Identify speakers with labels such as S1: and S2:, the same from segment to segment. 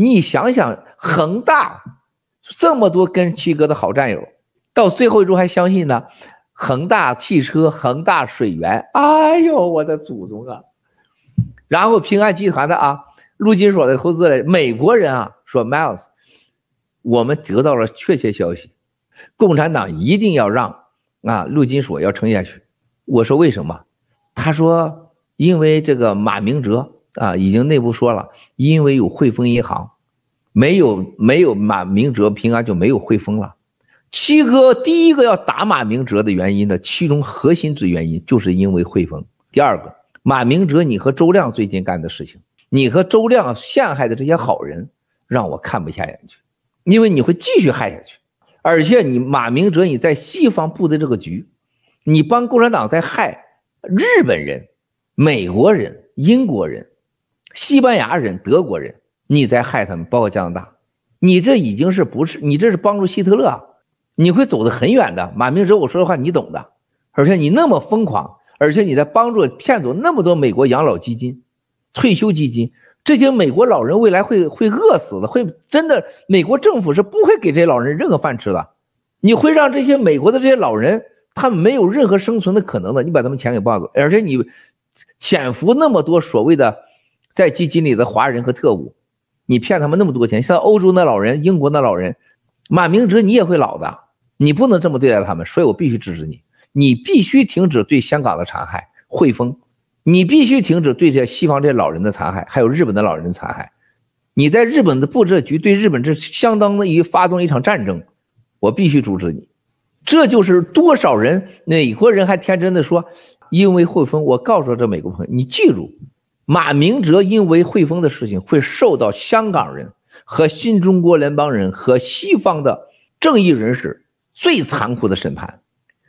S1: 你想想，恒大这么多跟七哥的好战友，到最后一周还相信呢？恒大汽车、恒大水源，哎呦，我的祖宗啊！然后平安集团的啊，陆金所的投资人，美国人啊说，Miles，我们得到了确切消息，共产党一定要让啊陆金所要撑下去。我说为什么？他说因为这个马明哲啊已经内部说了，因为有汇丰银行，没有没有马明哲，平安就没有汇丰了。七哥第一个要打马明哲的原因呢，其中核心之原因就是因为汇丰。第二个，马明哲，你和周亮最近干的事情，你和周亮陷害的这些好人，让我看不下眼去，因为你会继续害下去。而且你马明哲，你在西方布的这个局，你帮共产党在害日本人、美国人、英国人、西班牙人、德国人，你在害他们，包括加拿大，你这已经是不是？你这是帮助希特勒啊！你会走得很远的，马明哲，我说的话你懂的，而且你那么疯狂，而且你在帮助骗走那么多美国养老基金、退休基金，这些美国老人未来会会饿死的，会真的，美国政府是不会给这些老人任何饭吃的，你会让这些美国的这些老人他们没有任何生存的可能的，你把他们钱给抱走，而且你潜伏那么多所谓的在基金里的华人和特务，你骗他们那么多钱，像欧洲那老人、英国那老人，马明哲你也会老的。你不能这么对待他们，所以我必须支持你。你必须停止对香港的残害，汇丰，你必须停止对这西方这老人的残害，还有日本的老人的残害。你在日本的布置局对日本这相当于发动一场战争，我必须阻止你。这就是多少人，美国人还天真的说，因为汇丰。我告诉这美国朋友，你记住，马明哲因为汇丰的事情会受到香港人和新中国联邦人和西方的正义人士。最残酷的审判，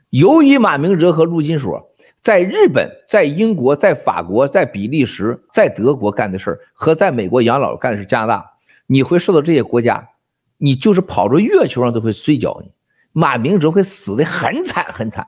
S1: 由于马明哲和陆金所在日本、在英国、在法国、在比利时、在德国干的事儿，和在美国养老干的是加拿大，你会受到这些国家，你就是跑着月球上都会摔跤你，马明哲会死得很惨很惨。